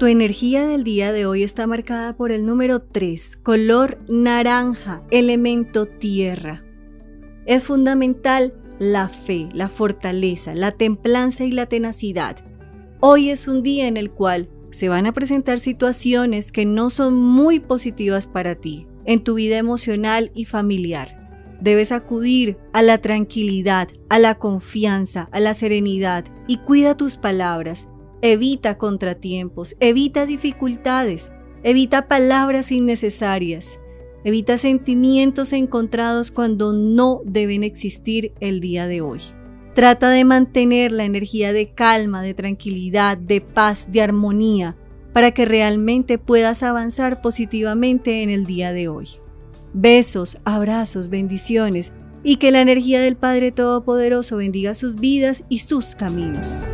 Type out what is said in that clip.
Tu energía del día de hoy está marcada por el número 3, color naranja, elemento tierra. Es fundamental la fe, la fortaleza, la templanza y la tenacidad. Hoy es un día en el cual se van a presentar situaciones que no son muy positivas para ti en tu vida emocional y familiar. Debes acudir a la tranquilidad, a la confianza, a la serenidad y cuida tus palabras. Evita contratiempos, evita dificultades, evita palabras innecesarias, evita sentimientos encontrados cuando no deben existir el día de hoy. Trata de mantener la energía de calma, de tranquilidad, de paz, de armonía, para que realmente puedas avanzar positivamente en el día de hoy. Besos, abrazos, bendiciones y que la energía del Padre Todopoderoso bendiga sus vidas y sus caminos.